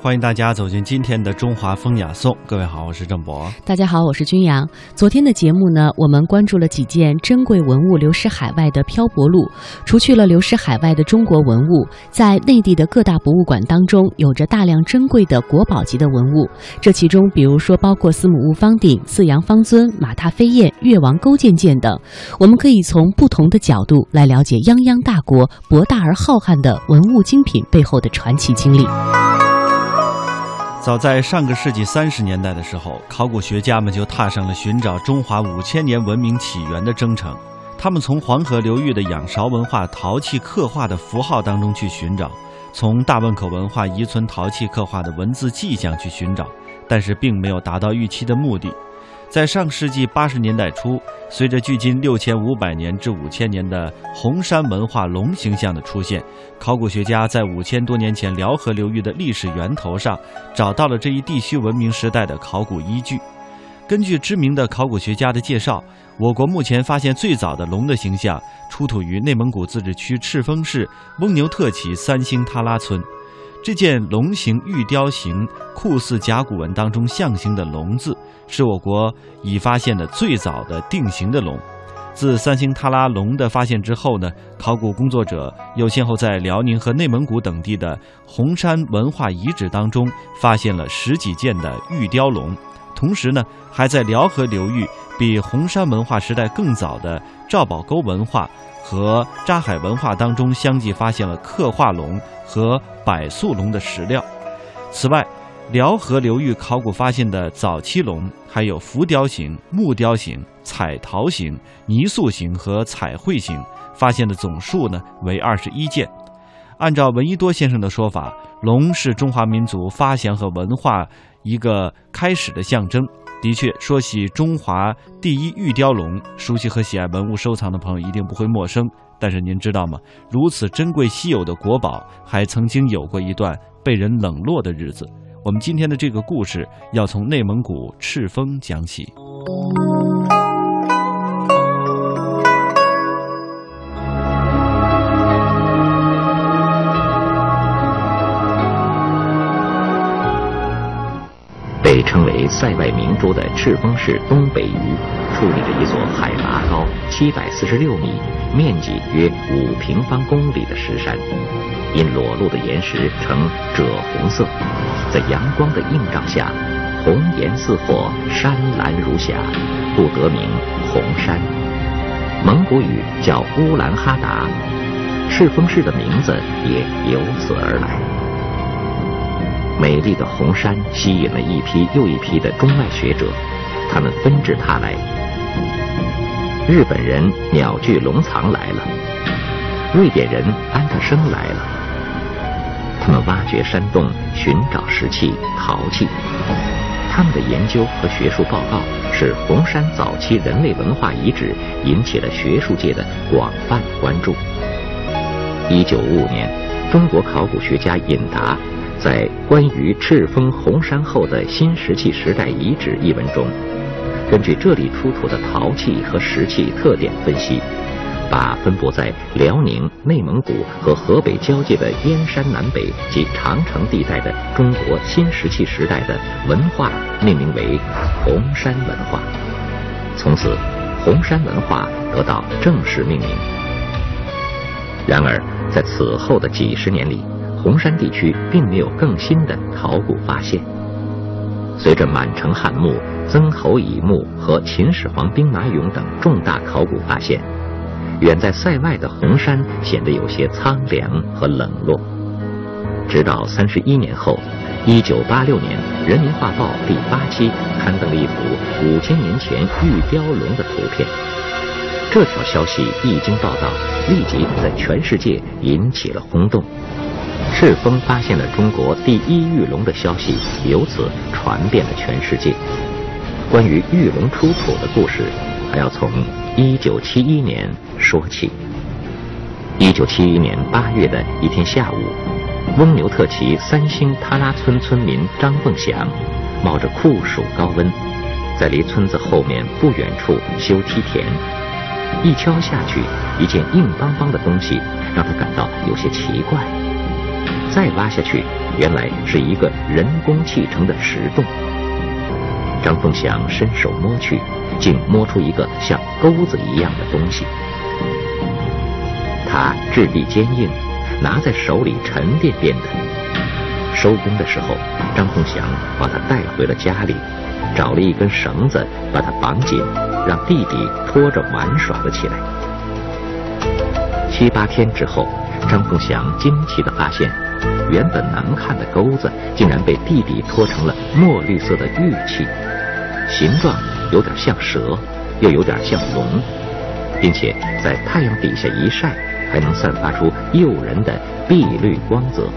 欢迎大家走进今天的中华风雅颂。各位好，我是郑博。大家好，我是君阳。昨天的节目呢，我们关注了几件珍贵文物流失海外的漂泊路。除去了流失海外的中国文物，在内地的各大博物馆当中，有着大量珍贵的国宝级的文物。这其中，比如说包括司母戊方鼎、四羊方尊、马踏飞燕、越王勾践剑等。我们可以从不同的角度来了解泱泱大国博大而浩瀚的文物精品背后的传奇经历。早在上个世纪三十年代的时候，考古学家们就踏上了寻找中华五千年文明起源的征程。他们从黄河流域的仰韶文化陶器刻画的符号当中去寻找，从大汶口文化遗存陶器刻画的文字迹象去寻找，但是并没有达到预期的目的。在上世纪八十年代初，随着距今六千五百年至五千年的红山文化龙形象的出现，考古学家在五千多年前辽河流域的历史源头上找到了这一地区文明时代的考古依据。根据知名的考古学家的介绍，我国目前发现最早的龙的形象出土于内蒙古自治区赤峰市翁牛特旗三星塔拉村。这件龙形玉雕形酷似甲骨文当中象形的“龙”字，是我国已发现的最早的定型的龙。自三星塔拉龙的发现之后呢，考古工作者又先后在辽宁和内蒙古等地的红山文化遗址当中发现了十几件的玉雕龙，同时呢，还在辽河流域比红山文化时代更早的赵堡沟文化。和扎海文化当中相继发现了刻画龙和柏塑龙的石料。此外，辽河流域考古发现的早期龙还有浮雕形、木雕形、彩陶形、泥塑形和彩绘形，发现的总数呢为二十一件。按照闻一多先生的说法，龙是中华民族发祥和文化一个开始的象征。的确，说起中华第一玉雕龙，熟悉和喜爱文物收藏的朋友一定不会陌生。但是您知道吗？如此珍贵稀有的国宝，还曾经有过一段被人冷落的日子。我们今天的这个故事，要从内蒙古赤峰讲起。被称为塞外明珠的赤峰市东北隅，矗立着一座海拔高七百四十六米、面积约五平方公里的石山，因裸露的岩石呈赭红色，在阳光的映照下，红颜似火，山岚如霞，故得名红山。蒙古语叫乌兰哈达，赤峰市的名字也由此而来。美丽的红山吸引了一批又一批的中外学者，他们纷至沓来。日本人鸟居龙藏来了，瑞典人安德生来了。他们挖掘山洞，寻找石器、陶器。他们的研究和学术报告使红山早期人类文化遗址引起了学术界的广泛关注。一九五五年，中国考古学家尹达。在关于赤峰红山后的新石器时代遗址一文中，根据这里出土的陶器和石器特点分析，把分布在辽宁、内蒙古和河北交界的燕山南北及长城地带的中国新石器时代的文化命名为红山文化。从此，红山文化得到正式命名。然而，在此后的几十年里，红山地区并没有更新的考古发现。随着满城汉墓、曾侯乙墓和秦始皇兵马俑等重大考古发现，远在塞外的红山显得有些苍凉和冷落。直到三十一年后，一九八六年，《人民画报》第八期刊登了一幅五千年前玉雕龙的图片。这条消息一经报道，立即在全世界引起了轰动。赤峰发现了中国第一玉龙的消息，由此传遍了全世界。关于玉龙出土的故事，还要从1971年说起。1971年8月的一天下午，翁牛特旗三星塔拉村村民张凤祥，冒着酷暑高温，在离村子后面不远处修梯田。一敲下去，一件硬邦邦的东西让他感到有些奇怪。再挖下去，原来是一个人工砌成的石洞。张凤祥伸手摸去，竟摸出一个像钩子一样的东西。它质地坚硬，拿在手里沉甸甸的。收工的时候，张凤祥把它带回了家里，找了一根绳子把它绑紧，让弟弟拖着玩耍了起来。七八天之后，张凤祥惊奇地发现，原本难看的钩子竟然被弟弟拖成了墨绿色的玉器，形状有点像蛇，又有点像龙，并且在太阳底下一晒，还能散发出诱人的碧绿光泽。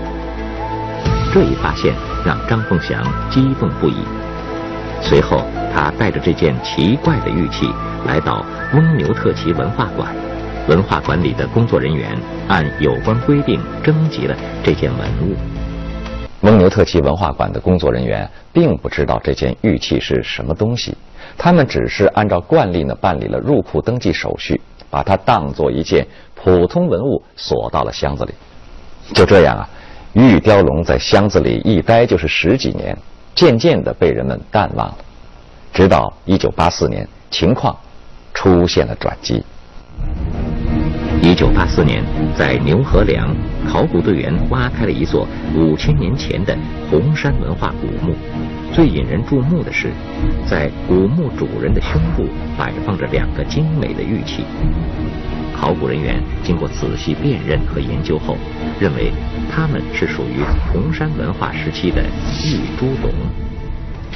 这一发现让张凤祥激动不已。随后，他带着这件奇怪的玉器来到翁牛特旗文化馆。文化馆里的工作人员按有关规定征集了这件文物。翁牛特旗文化馆的工作人员并不知道这件玉器是什么东西，他们只是按照惯例呢办理了入库登记手续，把它当做一件普通文物锁到了箱子里。就这样啊，玉雕龙在箱子里一待就是十几年，渐渐的被人们淡忘了。直到一九八四年，情况出现了转机。一九八四年，在牛河梁，考古队员挖开了一座五千年前的红山文化古墓。最引人注目的是，在古墓主人的胸部摆放着两个精美的玉器。考古人员经过仔细辨认和研究后，认为它们是属于红山文化时期的玉猪龙。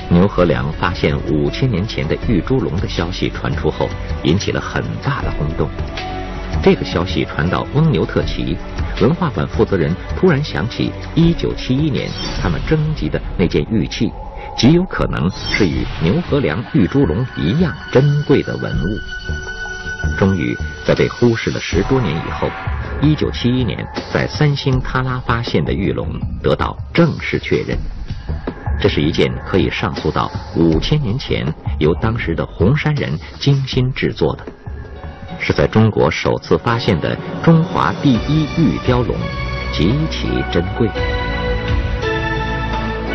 牛河梁发现五千年前的玉猪龙的消息传出后，引起了很大的轰动。这个消息传到翁牛特旗，文化馆负责人突然想起1971年他们征集的那件玉器，极有可能是与牛河梁玉猪龙一样珍贵的文物。终于在被忽视了十多年以后，1971年在三星喀拉发现的玉龙得到正式确认。这是一件可以上溯到五千年前由当时的红山人精心制作的。是在中国首次发现的中华第一玉雕龙，极其珍贵。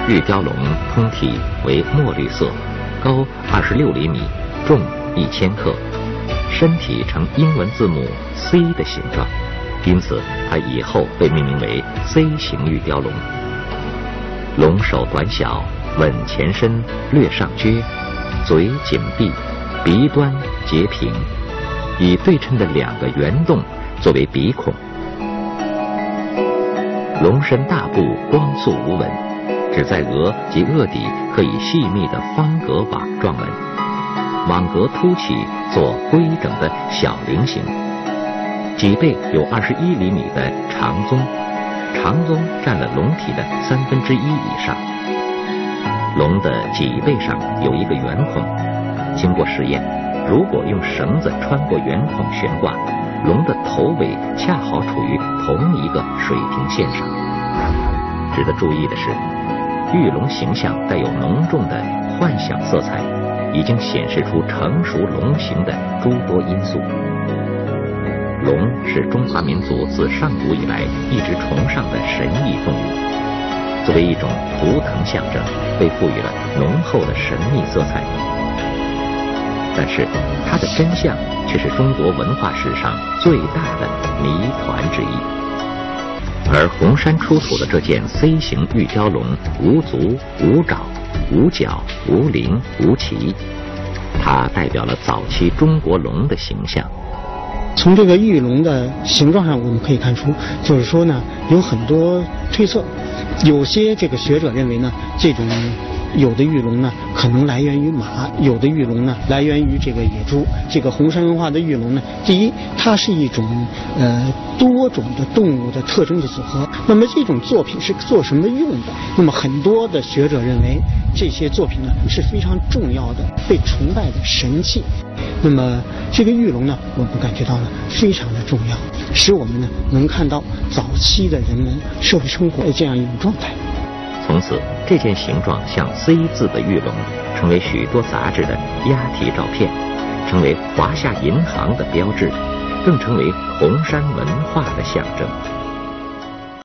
玉雕龙通体为墨绿色，高二十六厘米，重一千克，身体呈英文字母 C 的形状，因此它以后被命名为 C 型玉雕龙。龙首短小，吻前身略上撅，嘴紧闭，鼻端截平。以对称的两个圆洞作为鼻孔，龙身大部光素无纹，只在额及额底可以细密的方格网状纹，网格凸起做规整的小菱形，脊背有二十一厘米的长鬃，长鬃占了龙体的三分之一以上。龙的脊背上有一个圆孔，经过实验。如果用绳子穿过圆孔悬挂，龙的头尾恰好处于同一个水平线上。值得注意的是，玉龙形象带有浓重的幻想色彩，已经显示出成熟龙形的诸多因素。龙是中华民族自上古以来一直崇尚的神异动物，作为一种图腾象征，被赋予了浓厚的神秘色彩。但是，它的真相却是中国文化史上最大的谜团之一。而红山出土的这件 C 型玉雕龙，无足、无爪、无角、无鳞、无鳍，它代表了早期中国龙的形象。从这个玉龙的形状上，我们可以看出，就是说呢，有很多推测。有些这个学者认为呢，这种。有的玉龙呢，可能来源于马；有的玉龙呢，来源于这个野猪。这个红山文化的玉龙呢，第一，它是一种呃多种的动物的特征的组合。那么这种作品是做什么用的？那么很多的学者认为，这些作品呢是非常重要的、被崇拜的神器。那么这个玉龙呢，我们感觉到呢非常的重要，使我们呢能看到早期的人们社会生活的这样一种状态。从此，这件形状像 C 字的玉龙，成为许多杂志的押题照片，成为华夏银行的标志，更成为红山文化的象征。